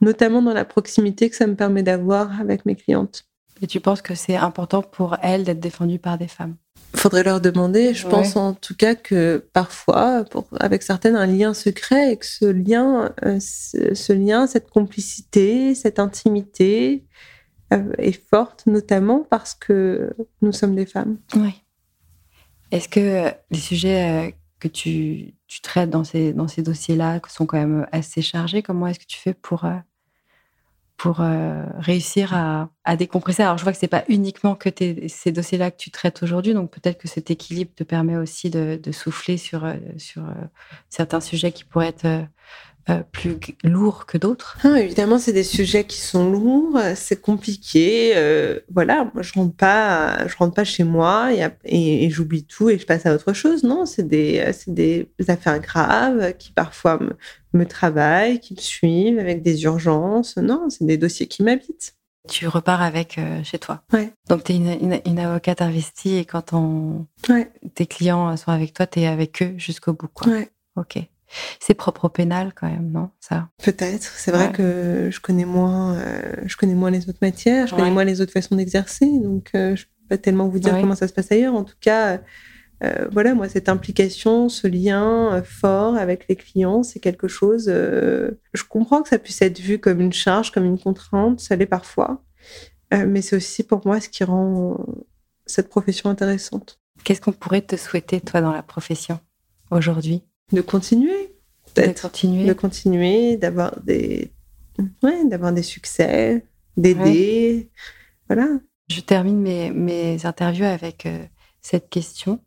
Notamment dans la proximité que ça me permet d'avoir avec mes clientes. Et tu penses que c'est important pour elles d'être défendues par des femmes? Faudrait leur demander. Je pense en tout cas que parfois, pour, avec certaines, un lien secret et que ce lien, euh, ce, lien, cette complicité, cette intimité euh, est forte, notamment parce que nous sommes des femmes. Oui. Est-ce que les sujets euh, que tu, traites dans ces, dans ces dossiers-là, qui sont quand même assez chargés. Comment est-ce que tu fais pour, euh, pour euh, réussir à, à, décompresser? Alors, je vois que c'est pas uniquement que ces dossiers-là que tu traites aujourd'hui, donc peut-être que cet équilibre te permet aussi de, de souffler sur, euh, sur certains sujets qui pourraient être euh, plus lourds que d'autres ah, Évidemment, c'est des sujets qui sont lourds, c'est compliqué. Euh, voilà, moi, je rentre pas, je rentre pas chez moi et, j'oublie tout et je passe à autre chose. Non, c'est des, des affaires graves qui parfois me, me travaillent, qui me suivent avec des urgences. Non, c'est des dossiers qui m'habitent. Tu repars avec euh, chez toi. Ouais. Donc, tu es une, une, avocate investie et quand on... tes clients sont avec toi, tu es avec eux jusqu'au bout. Quoi. Ouais. Ok. C'est propre au pénal quand même, non Ça? Peut-être. C'est vrai que je connais moins, euh, je connais moins les autres matières, je connais moins les autres façons d'exercer, donc euh, je ne peux pas tellement vous dire comment ça se passe ailleurs. En tout cas, euh, voilà, moi cette implication, ce lien fort avec les clients, c'est quelque chose. je comprends que ça puisse être vu comme une charge, comme une contrainte, ça l'est parfois, mais c'est aussi pour moi ce qui rend cette profession intéressante. Qu'est-ce qu'on pourrait te souhaiter, toi, dans la profession aujourd'hui? De continuer. De continuer. De continuer, d'avoir des, ouais, d'avoir des succès, d'aider. Voilà. Je termine mes, mes interviews avec euh, cette question.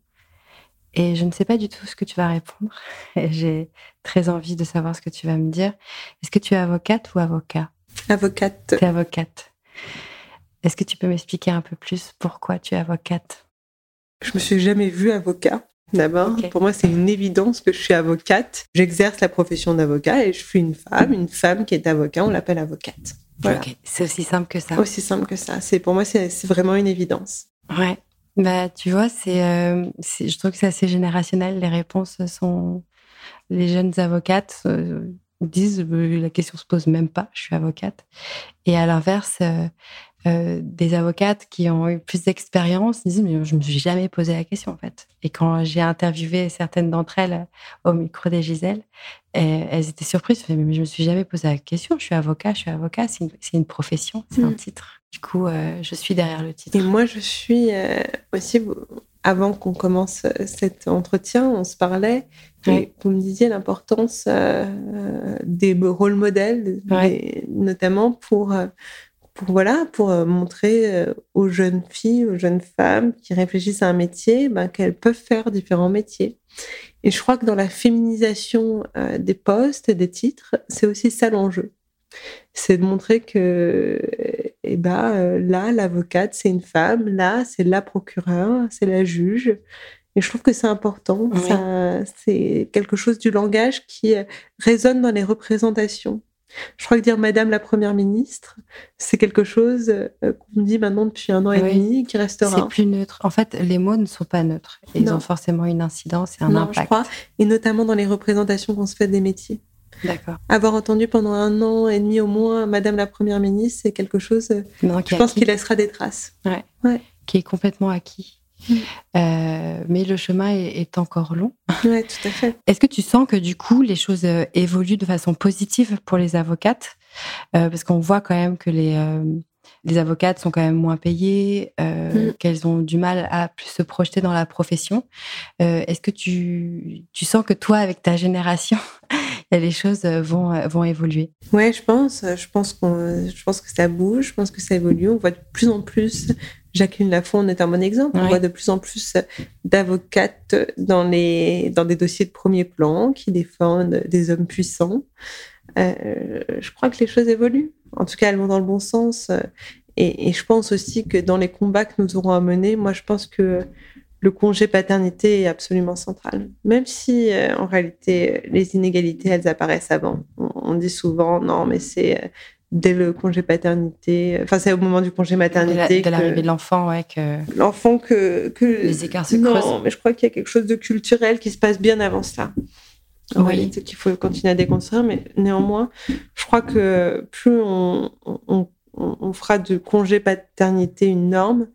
Et je ne sais pas du tout ce que tu vas répondre. J'ai très envie de savoir ce que tu vas me dire. Est-ce que tu es avocate ou avocat? Avocate. Tu es avocate. Est-ce que tu peux m'expliquer un peu plus pourquoi tu es avocate? Je me suis jamais vue avocat. D'abord, pour moi, c'est une évidence que je suis avocate. J'exerce la profession d'avocat et je suis une femme. Une femme qui est avocat, on l'appelle avocate. Voilà. C'est aussi simple que ça. Aussi simple que ça. C'est pour moi, c'est vraiment une évidence. Ouais. Bah, tu vois, euh, c'est, je trouve que c'est assez générationnel. Les réponses sont, les jeunes avocates euh, disent, euh, la question se pose même pas. Je suis avocate. Et à l'inverse, euh, des avocates qui ont eu plus d'expérience disent mais je me suis jamais posé la question en fait. Et quand j'ai interviewé certaines d'entre elles au micro des Giselles, elles étaient surprises. Mais je me suis jamais posé la question. Je suis avocat, je suis avocat. C'est une, profession, c'est un mm. titre. Du coup, euh, je suis derrière le titre. Et moi, je suis euh, aussi. Avant qu'on commence cet entretien, on se parlait et vous me disiez l'importance des rôles modèles, notamment pour pour voilà pour euh, montrer euh, aux jeunes filles, aux jeunes femmes qui réfléchissent à un métier, ben, qu'elles peuvent faire différents métiers. Et je crois que dans la féminisation euh, des postes, des titres, c'est aussi ça l'enjeu. C'est de montrer que eh ben, là, l'avocate, c'est une femme, là, c'est la procureure, c'est la juge. Et je trouve que c'est important. C'est quelque chose du langage qui résonne dans les représentations. Je crois que dire Madame la Première ministre, c'est quelque chose euh, qu'on dit maintenant depuis un an et demi, qui restera. C'est plus neutre. En fait, les mots ne sont pas neutres. Ils ont forcément une incidence et un non, impact. Je crois, et notamment dans les représentations qu'on se fait des métiers. D'accord. Avoir entendu pendant un an et demi au moins Madame la Première ministre, c'est quelque chose, je pense, qui laissera des traces. Ouais. ouais. Qui est complètement acquis. Euh, mais le chemin est, encore long. Oui, tout à fait. Est-ce que tu sens que du coup, les choses euh, évoluent de façon positive pour les avocates? Euh, Parce qu'on voit quand même que les, les avocates sont quand même moins payées, mm. qu'elles ont du mal à plus se projeter dans la profession. Est-ce que tu, tu sens que toi, avec ta génération, les choses vont, vont évoluer? Oui, je pense. Je pense, qu'on, je pense que ça bouge, je pense que ça évolue. On voit de plus en plus Jacqueline Lafont est un bon exemple. On voit de plus en plus d'avocates dans, les, dans des dossiers de premier plan qui défendent des hommes puissants. Euh, je crois que les choses évoluent. En tout cas, elles vont dans le bon sens. Et, je pense aussi que dans les combats que nous aurons à mener, moi, je pense que le congé paternité est absolument central. Même si, euh, en réalité, les inégalités, elles apparaissent avant. on dit souvent, non, mais c'est dès le congé paternité. Enfin, c'est au moment du congé maternité. De l'arrivée de l'enfant, ouais. Que... L'enfant que, que. Les écarts se non, mais je crois qu'il y a quelque chose de culturel qui se passe bien avant ça. En oui. réalité, qu'il faut continuer à déconstruire, mais néanmoins, je crois que plus on, on, on fera de congé paternité une norme,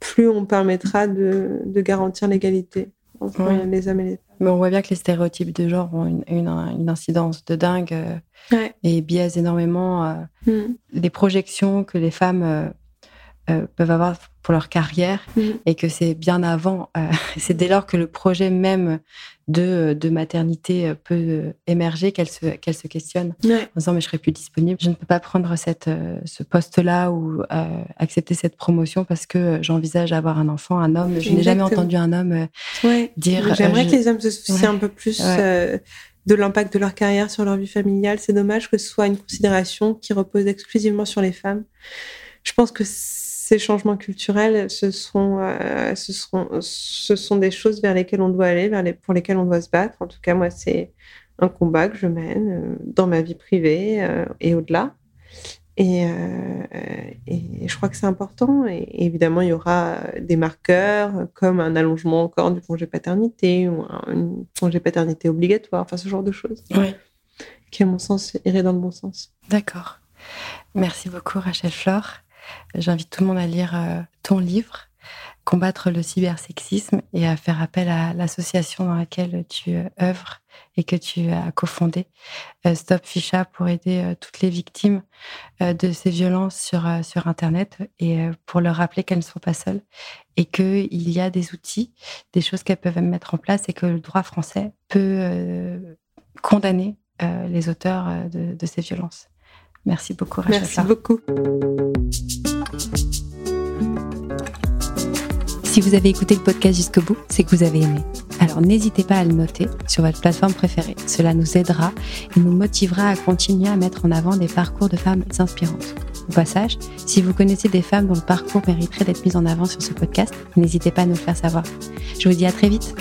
plus on permettra de, de garantir l'égalité entre les hommes et les femmes. Mais on voit bien que les stéréotypes de genre ont une, une, incidence de dingue euh, et biaisent énormément euh, mm. les projections que les femmes euh, peuvent avoir pour leur carrière mm. et que c'est bien avant, c'est dès lors que le projet même de, de maternité peut émerger qu'elle se, qu'elle se questionne en disant mais je serai plus disponible, je ne peux pas prendre cette, ce poste-là ou accepter cette promotion parce que j'envisage avoir un enfant, un homme. Je n'ai jamais entendu un homme dire. J'aimerais que les hommes se soucient un peu plus. de l'impact de leur carrière sur leur vie familiale. C'est dommage que ce soit une considération qui repose exclusivement sur les femmes. Je pense que ces changements culturels, ce sont, euh, ce, seront, ce sont des choses vers lesquelles on doit aller, vers les, pour lesquelles on doit se battre. En tout cas, moi, c'est un combat que je mène euh, dans ma vie privée euh, et au-delà. Et, et, je crois que c'est important. Et, évidemment, il y aura des marqueurs comme un allongement encore du congé paternité ou un, congé paternité obligatoire, enfin ce genre de choses. Qui, à mon sens, irait dans le bon sens. D'accord. Merci beaucoup, Rachel Flore. J'invite tout le monde à lire euh, ton livre. combattre le cybersexisme et à faire appel à l'association dans laquelle tu œuvres et que tu as cofondé, Stop Ficha, pour aider toutes les victimes de ces violences sur, sur Internet et pour leur rappeler qu'elles ne sont pas seules et qu'il y a des outils, des choses qu'elles peuvent mettre en place et que le droit français peut condamner les auteurs de ces violences. Merci beaucoup, Rachel. Merci beaucoup. Si vous avez écouté le podcast jusqu'au bout, c'est que vous avez aimé. Alors n'hésitez pas à le noter sur votre plateforme préférée. Cela nous aidera et nous motivera à continuer à mettre en avant des parcours de femmes inspirantes. Au passage, si vous connaissez des femmes dont le parcours mériterait d'être mis en avant sur ce podcast, n'hésitez pas à nous le faire savoir. Je vous dis à très vite.